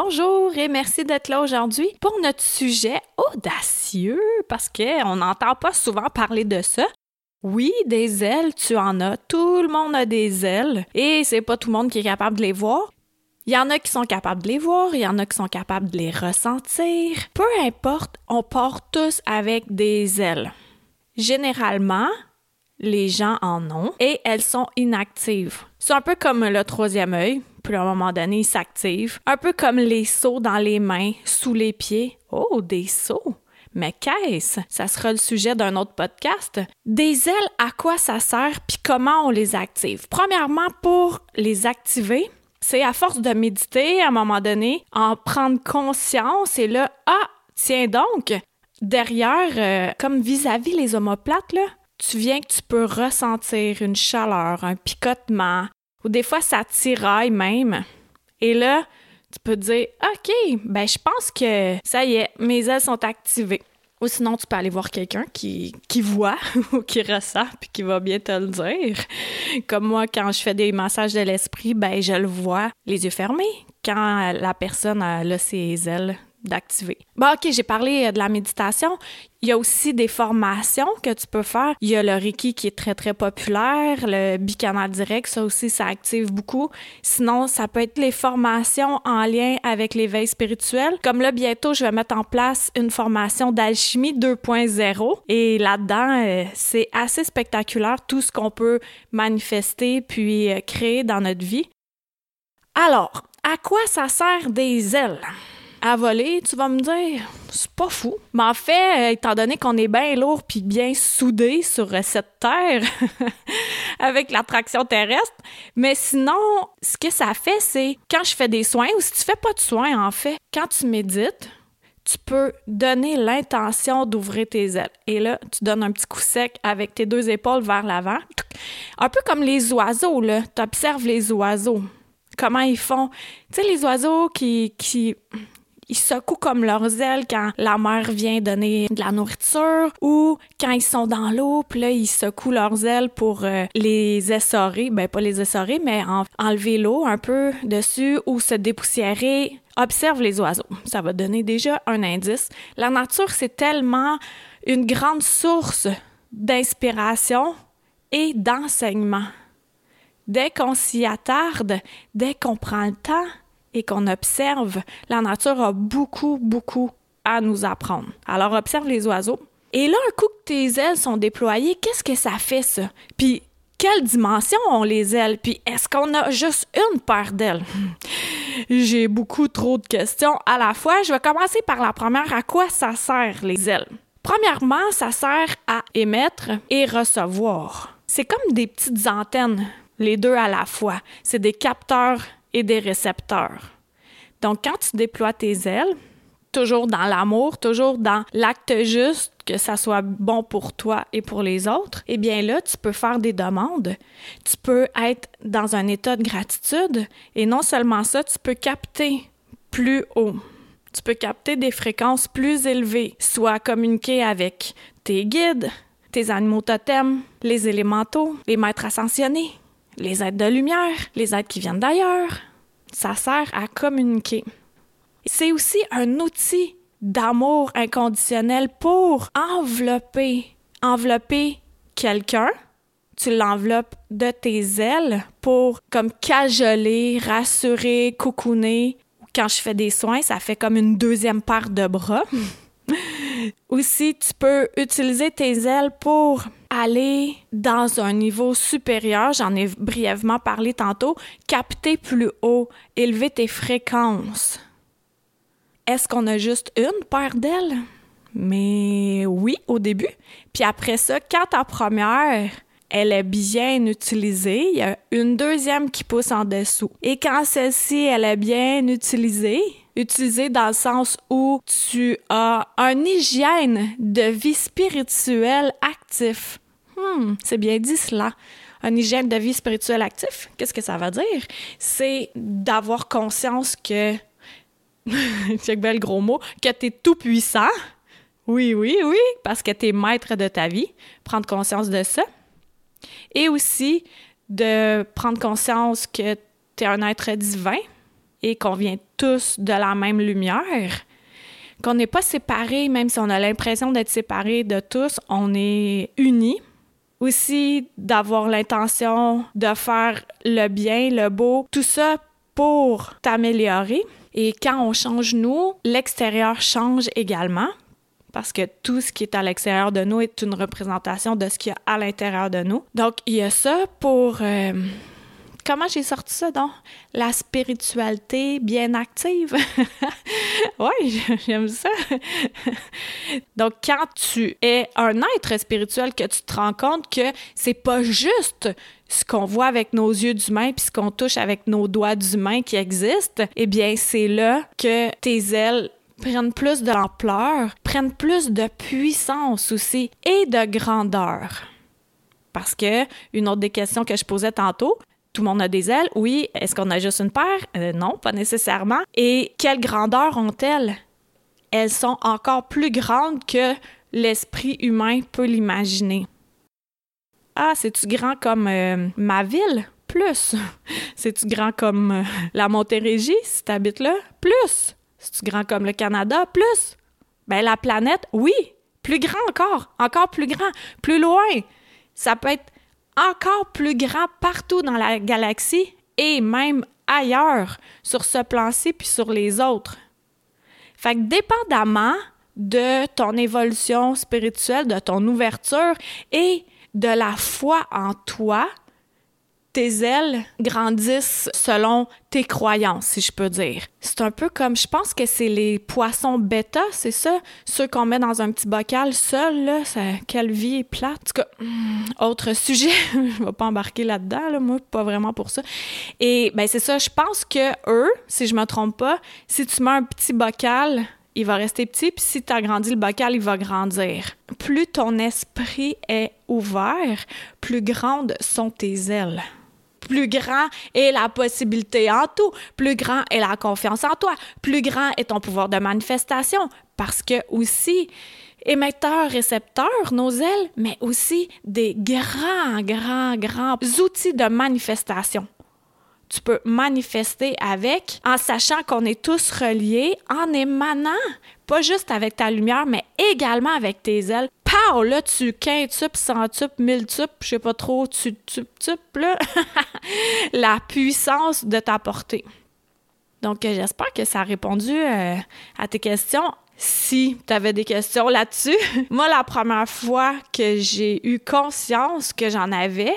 Bonjour et merci d'être là aujourd'hui pour notre sujet audacieux parce qu'on n'entend pas souvent parler de ça. Oui, des ailes, tu en as. Tout le monde a des ailes et c'est pas tout le monde qui est capable de les voir. Il y en a qui sont capables de les voir, il y en a qui sont capables de les ressentir. Peu importe, on part tous avec des ailes. Généralement, les gens en ont et elles sont inactives. C'est un peu comme le troisième œil puis à un moment donné, il s'active. Un peu comme les sauts dans les mains, sous les pieds. Oh, des sauts! Mais qu'est-ce? Ça sera le sujet d'un autre podcast. Des ailes, à quoi ça sert, puis comment on les active? Premièrement, pour les activer, c'est à force de méditer, à un moment donné, en prendre conscience et là, ah, tiens donc, derrière, euh, comme vis-à-vis les omoplates, là, tu viens que tu peux ressentir une chaleur, un picotement, des fois ça tiraille même. Et là, tu peux te dire OK, ben je pense que ça y est, mes ailes sont activées. Ou sinon, tu peux aller voir quelqu'un qui, qui voit ou qui ressent puis qui va bien te le dire. Comme moi, quand je fais des massages de l'esprit, ben je le vois les yeux fermés quand la personne a ses ailes d'activer. Bon, OK, j'ai parlé euh, de la méditation. Il y a aussi des formations que tu peux faire. Il y a le Reiki qui est très, très populaire, le bicanal direct, ça aussi, ça active beaucoup. Sinon, ça peut être les formations en lien avec l'éveil spirituel. Comme là, bientôt, je vais mettre en place une formation d'alchimie 2.0. Et là-dedans, euh, c'est assez spectaculaire tout ce qu'on peut manifester puis euh, créer dans notre vie. Alors, à quoi ça sert des ailes? À voler, tu vas me dire, c'est pas fou. Mais en fait, euh, étant donné qu'on est bien lourd puis bien soudé sur euh, cette terre avec l'attraction terrestre, mais sinon, ce que ça fait, c'est quand je fais des soins ou si tu fais pas de soins, en fait, quand tu médites, tu peux donner l'intention d'ouvrir tes ailes. Et là, tu donnes un petit coup sec avec tes deux épaules vers l'avant. Un peu comme les oiseaux, là. Tu observes les oiseaux. Comment ils font. Tu sais, les oiseaux qui, qui ils secouent comme leurs ailes quand la mère vient donner de la nourriture ou quand ils sont dans l'eau, puis là, ils secouent leurs ailes pour euh, les essorer. Ben, pas les essorer, mais enlever l'eau un peu dessus ou se dépoussiérer. Observe les oiseaux. Ça va donner déjà un indice. La nature, c'est tellement une grande source d'inspiration et d'enseignement. Dès qu'on s'y attarde, dès qu'on prend le temps, et qu'on observe, la nature a beaucoup, beaucoup à nous apprendre. Alors observe les oiseaux. Et là, un coup que tes ailes sont déployées, qu'est-ce que ça fait ça? Puis quelle dimension ont les ailes? Puis est-ce qu'on a juste une paire d'ailes? J'ai beaucoup trop de questions à la fois. Je vais commencer par la première. À quoi ça sert les ailes? Premièrement, ça sert à émettre et recevoir. C'est comme des petites antennes, les deux à la fois. C'est des capteurs et des récepteurs. Donc, quand tu déploies tes ailes, toujours dans l'amour, toujours dans l'acte juste, que ça soit bon pour toi et pour les autres, eh bien là, tu peux faire des demandes. Tu peux être dans un état de gratitude et non seulement ça, tu peux capter plus haut. Tu peux capter des fréquences plus élevées, soit communiquer avec tes guides, tes animaux totems, les élémentaux, les maîtres ascensionnés, les aides de lumière, les aides qui viennent d'ailleurs. Ça sert à communiquer. C'est aussi un outil d'amour inconditionnel pour envelopper, envelopper quelqu'un. Tu l'enveloppes de tes ailes pour comme cajoler, rassurer, coucouner. Quand je fais des soins, ça fait comme une deuxième paire de bras. Aussi, tu peux utiliser tes ailes pour aller dans un niveau supérieur, j'en ai brièvement parlé tantôt, capter plus haut, élever tes fréquences. Est-ce qu'on a juste une paire d'ailes? Mais oui, au début. Puis après ça, quand ta première, elle est bien utilisée, il y a une deuxième qui pousse en dessous. Et quand celle-ci, elle est bien utilisée, utilisé dans le sens où tu as un hygiène de vie spirituelle actif. Hmm, c'est bien dit cela. Un hygiène de vie spirituelle actif, qu'est-ce que ça veut dire? C'est d'avoir conscience que, check bel gros mot, que tu es tout puissant. Oui, oui, oui, parce que tu es maître de ta vie. Prendre conscience de ça. Et aussi de prendre conscience que tu es un être divin et qu'on vient tous de la même lumière, qu'on n'est pas séparés, même si on a l'impression d'être séparés de tous, on est unis. Aussi d'avoir l'intention de faire le bien, le beau, tout ça pour t'améliorer. Et quand on change nous, l'extérieur change également parce que tout ce qui est à l'extérieur de nous est une représentation de ce qu'il y a à l'intérieur de nous. Donc, il y a ça pour... Euh, comment j'ai sorti ça donc? La spiritualité bien active. oui, j'aime ça. donc, quand tu es un être spirituel, que tu te rends compte que c'est pas juste ce qu'on voit avec nos yeux d'humain puis ce qu'on touche avec nos doigts d'humain qui existe, eh bien, c'est là que tes ailes prennent plus d'ampleur, prennent plus de puissance aussi et de grandeur. Parce que, une autre des questions que je posais tantôt, tout le monde a des ailes, oui. Est-ce qu'on a juste une paire? Euh, non, pas nécessairement. Et quelle grandeur ont-elles? Elles sont encore plus grandes que l'esprit humain peut l'imaginer. Ah, c'est-tu grand comme euh, ma ville? Plus. C'est-tu grand comme euh, la Montérégie, si tu habites là? Plus. C'est-tu grand comme le Canada? Plus. Ben, la planète, oui. Plus grand encore. Encore plus grand. Plus loin. Ça peut être encore plus grand partout dans la galaxie et même ailleurs, sur ce plan-ci puis sur les autres. Fait que dépendamment de ton évolution spirituelle, de ton ouverture et de la foi en toi, tes ailes grandissent selon tes croyances, si je peux dire. C'est un peu comme, je pense que c'est les poissons bêta, c'est ça? Ceux qu'on met dans un petit bocal seul, là, ça, quelle vie est plate. Hmm, autre sujet, je vais pas embarquer là-dedans, là, moi, pas vraiment pour ça. Et ben c'est ça, je pense que eux, si je me trompe pas, si tu mets un petit bocal il va rester petit, puis si tu agrandis le bocal, il va grandir. Plus ton esprit est ouvert, plus grandes sont tes ailes. Plus grand est la possibilité en tout. Plus grand est la confiance en toi. Plus grand est ton pouvoir de manifestation. Parce que aussi, émetteurs, récepteurs, nos ailes, mais aussi des grands, grands, grands outils de manifestation. Tu peux manifester avec en sachant qu'on est tous reliés, en émanant, pas juste avec ta lumière, mais également avec tes ailes, pow, là, tu quintuples, centuples, miltuples, je sais pas trop, tu tup, là, la puissance de ta portée. Donc, euh, j'espère que ça a répondu euh, à tes questions. Si tu avais des questions là-dessus, moi, la première fois que j'ai eu conscience que j'en avais,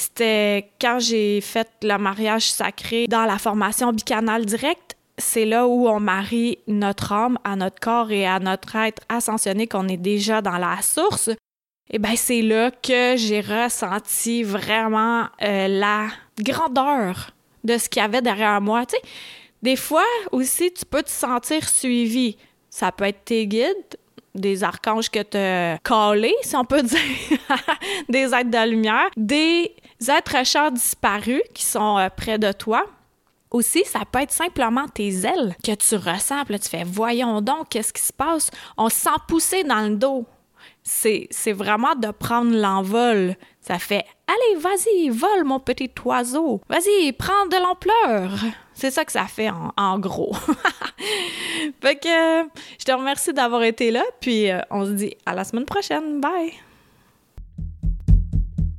c'était quand j'ai fait le mariage sacré dans la formation bicanal direct c'est là où on marie notre âme à notre corps et à notre être ascensionné qu'on est déjà dans la source. Et eh bien, c'est là que j'ai ressenti vraiment euh, la grandeur de ce qu'il y avait derrière moi. Tu des fois aussi, tu peux te sentir suivi. Ça peut être tes guides, des archanges que te collés, si on peut dire, des êtres de lumière, des êtres chers disparus qui sont euh, près de toi. Aussi, ça peut être simplement tes ailes que tu ressens. Puis là, tu fais Voyons donc, qu'est-ce qui se passe? On se sent pousser dans le dos. C'est, vraiment de prendre l'envol. Ça fait Allez, vas-y, vole mon petit oiseau. Vas-y, prends de l'ampleur. C'est ça que ça fait en, gros. fait que je te remercie d'avoir été là. Puis euh, on se dit à la semaine prochaine. Bye!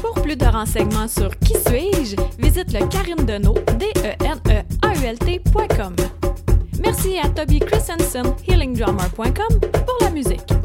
Pour plus de renseignements sur qui suis-je, visite le Karine Deneau, d e n e a u l -T Merci à Toby Christensen, healingdrummer.com, pour la musique.